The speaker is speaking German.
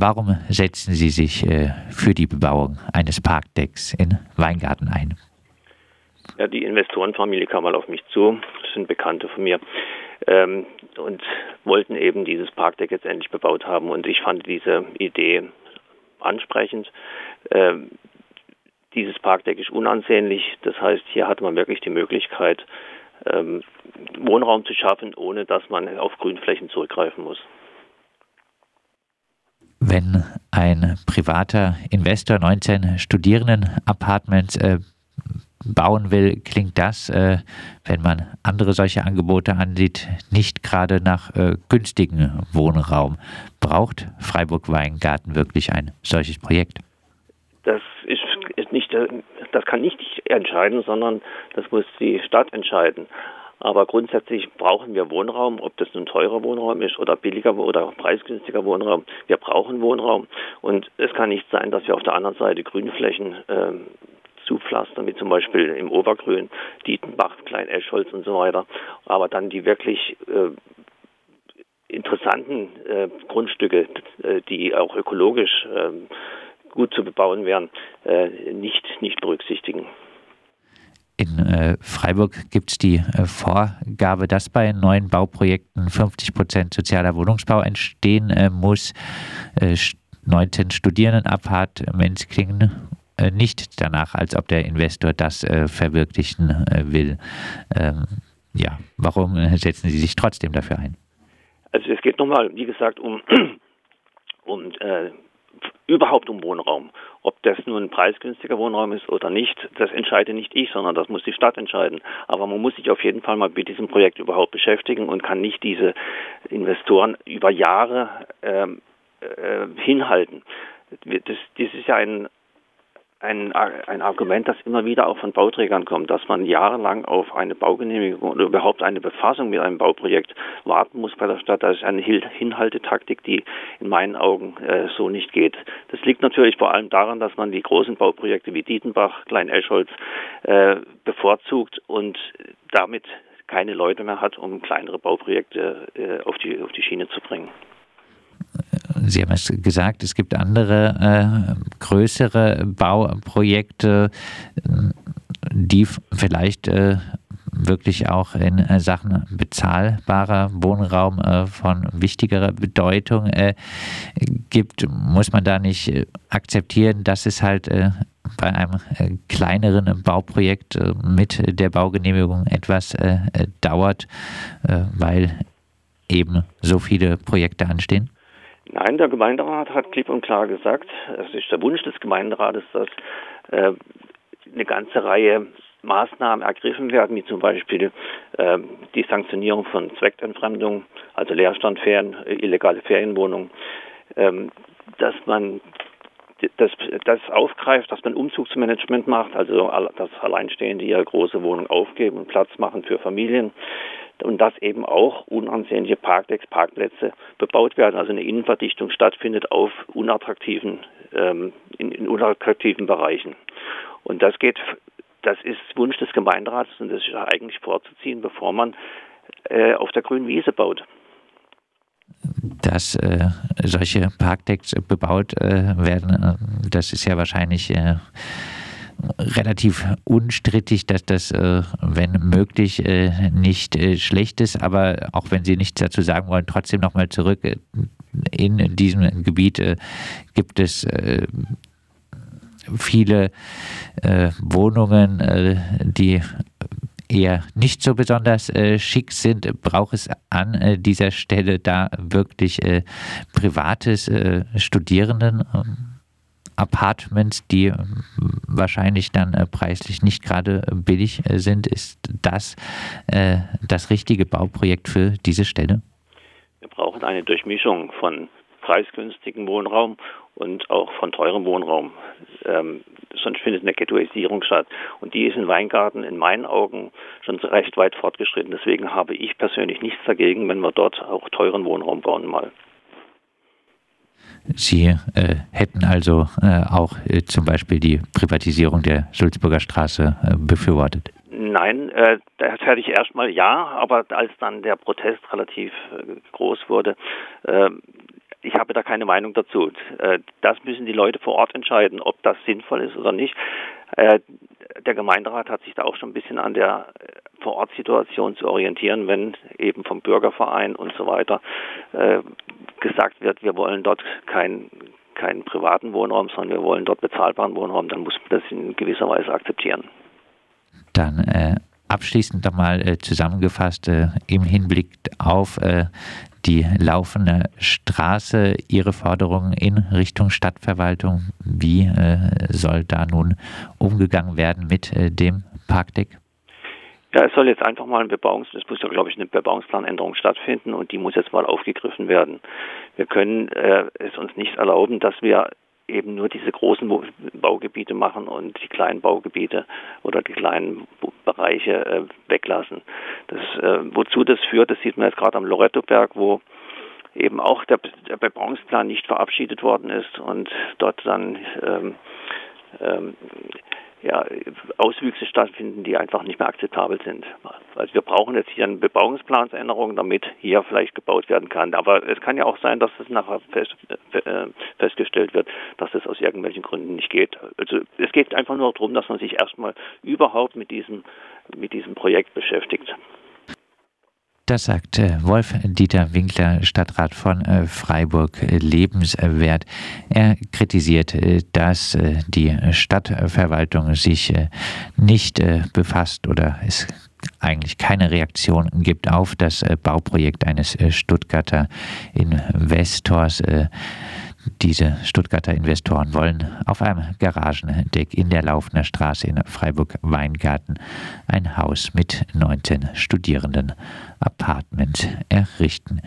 warum setzen Sie sich äh, für die Bebauung eines Parkdecks in Weingarten ein? Ja, die Investorenfamilie kam mal auf mich zu, das sind Bekannte von mir, ähm, und wollten eben dieses Parkdeck jetzt endlich bebaut haben. Und ich fand diese Idee ansprechend. Ähm, dieses Parkdeck ist unansehnlich, das heißt, hier hat man wirklich die Möglichkeit, ähm, Wohnraum zu schaffen, ohne dass man auf Grünflächen zurückgreifen muss. Wenn ein privater Investor 19 Studierenden-Apartments äh, bauen will, klingt das, äh, wenn man andere solche Angebote ansieht, nicht gerade nach äh, günstigen Wohnraum. Braucht Freiburg-Weingarten wirklich ein solches Projekt? Das ist, nicht, das kann nicht ich entscheiden, sondern das muss die Stadt entscheiden. Aber grundsätzlich brauchen wir Wohnraum, ob das nun teurer Wohnraum ist oder billiger oder preisgünstiger Wohnraum. Wir brauchen Wohnraum. Und es kann nicht sein, dass wir auf der anderen Seite Grünflächen äh, zupflastern, wie zum Beispiel im Obergrün, Dietenbach, Klein-Eschholz und so weiter. Aber dann die wirklich äh, interessanten äh, Grundstücke, äh, die auch ökologisch ähm, gut zu bebauen wären, äh, nicht, nicht berücksichtigen. In äh, Freiburg gibt es die äh, Vorgabe, dass bei neuen Bauprojekten 50 Prozent sozialer Wohnungsbau entstehen äh, muss. 19 äh, Studierendenappartements klingen äh, nicht danach, als ob der Investor das äh, verwirklichen will. Ähm, ja, warum setzen Sie sich trotzdem dafür ein? Also es geht nochmal, wie gesagt, um, um überhaupt um Wohnraum. Ob das nun ein preisgünstiger Wohnraum ist oder nicht, das entscheide nicht ich, sondern das muss die Stadt entscheiden. Aber man muss sich auf jeden Fall mal mit diesem Projekt überhaupt beschäftigen und kann nicht diese Investoren über Jahre ähm, äh, hinhalten. Das, das ist ja ein ein, ein Argument, das immer wieder auch von Bauträgern kommt, dass man jahrelang auf eine Baugenehmigung oder überhaupt eine Befassung mit einem Bauprojekt warten muss bei der Stadt. Das ist eine Hinhaltetaktik, die in meinen Augen äh, so nicht geht. Das liegt natürlich vor allem daran, dass man die großen Bauprojekte wie Dietenbach, Klein-Eschholz äh, bevorzugt und damit keine Leute mehr hat, um kleinere Bauprojekte äh, auf, die, auf die Schiene zu bringen. Sie haben es gesagt, es gibt andere äh, größere Bauprojekte, die vielleicht äh, wirklich auch in äh, Sachen bezahlbarer Wohnraum äh, von wichtigerer Bedeutung äh, gibt, muss man da nicht akzeptieren, dass es halt bei einem kleineren Bauprojekt mit der Baugenehmigung etwas dauert, weil eben so viele Projekte anstehen? Nein, der Gemeinderat hat klipp und klar gesagt, es ist der Wunsch des Gemeinderates, dass äh, eine ganze Reihe Maßnahmen ergriffen werden, wie zum Beispiel äh, die Sanktionierung von Zweckentfremdung, also Leerstandferien, äh, illegale Ferienwohnungen, ähm, dass man das, das aufgreift, dass man Umzugsmanagement macht, also dass Alleinstehende ihre große Wohnung aufgeben und Platz machen für Familien, und dass eben auch unansehnliche Parkdecks, Parkplätze bebaut werden, also eine Innenverdichtung stattfindet auf unattraktiven, ähm, in, in unattraktiven Bereichen. Und das geht, das ist Wunsch des Gemeinderats und das ist eigentlich vorzuziehen, bevor man äh, auf der grünen Wiese baut dass äh, solche Parkdecks bebaut äh, werden, äh, das ist ja wahrscheinlich äh, relativ unstrittig, dass das, äh, wenn möglich, äh, nicht äh, schlecht ist. Aber auch wenn Sie nichts dazu sagen wollen, trotzdem nochmal zurück. In diesem Gebiet gibt es viele Wohnungen, die eher nicht so besonders äh, schick sind, braucht es an äh, dieser Stelle da wirklich äh, privates Studierenden? Apartments, die ähm, wahrscheinlich dann äh, preislich nicht gerade äh, billig äh, sind, ist das das richtige Bauprojekt für diese Stelle? Wir brauchen eine Durchmischung von preisgünstigen Wohnraum und auch von teurem Wohnraum. Ähm, sonst findet eine Ghettoisierung statt. Und die ist in Weingarten in meinen Augen schon recht weit fortgeschritten. Deswegen habe ich persönlich nichts dagegen, wenn wir dort auch teuren Wohnraum bauen mal. Sie äh, hätten also äh, auch äh, zum Beispiel die Privatisierung der Sulzburger Straße äh, befürwortet. Nein, äh, das hätte ich erstmal ja, aber als dann der Protest relativ äh, groß wurde, ich habe da keine Meinung dazu. Das müssen die Leute vor Ort entscheiden, ob das sinnvoll ist oder nicht. Der Gemeinderat hat sich da auch schon ein bisschen an der Vorortsituation zu orientieren, wenn eben vom Bürgerverein und so weiter gesagt wird, wir wollen dort kein keinen privaten Wohnraum, sondern wir wollen dort bezahlbaren Wohnraum, dann muss man das in gewisser Weise akzeptieren. Dann äh, abschließend nochmal äh, zusammengefasst äh, im Hinblick auf äh, die laufende Straße, Ihre Forderungen in Richtung Stadtverwaltung. Wie äh, soll da nun umgegangen werden mit äh, dem Parkdeck? Ja, es soll jetzt einfach mal ein Bebauungs, es muss ja, glaube ich, eine Bebauungsplanänderung stattfinden und die muss jetzt mal aufgegriffen werden. Wir können äh, es uns nicht erlauben, dass wir eben nur diese großen Baugebiete machen und die kleinen Baugebiete oder die kleinen Bereiche äh, weglassen. Das, äh, wozu das führt, das sieht man jetzt gerade am Lorettoberg, wo eben auch der, der Bebauungsplan nicht verabschiedet worden ist und dort dann ähm, ähm, ja, Auswüchse stattfinden, die einfach nicht mehr akzeptabel sind. Also wir brauchen jetzt hier eine Bebauungsplansänderung, damit hier vielleicht gebaut werden kann. Aber es kann ja auch sein, dass es nachher fest, äh, festgestellt wird, dass es aus irgendwelchen Gründen nicht geht. Also es geht einfach nur darum, dass man sich erstmal überhaupt mit diesem, mit diesem Projekt beschäftigt. Das sagt äh, Wolf-Dieter Winkler, Stadtrat von äh, Freiburg äh, lebenswert. Er kritisiert, dass die Stadtverwaltung sich nicht befasst oder es eigentlich keine Reaktion gibt auf das Bauprojekt eines Stuttgarter Investors. Diese Stuttgarter Investoren wollen auf einem Garagendeck in der Laufener Straße in Freiburg-Weingarten ein Haus mit 19 Studierenden Apartment errichten.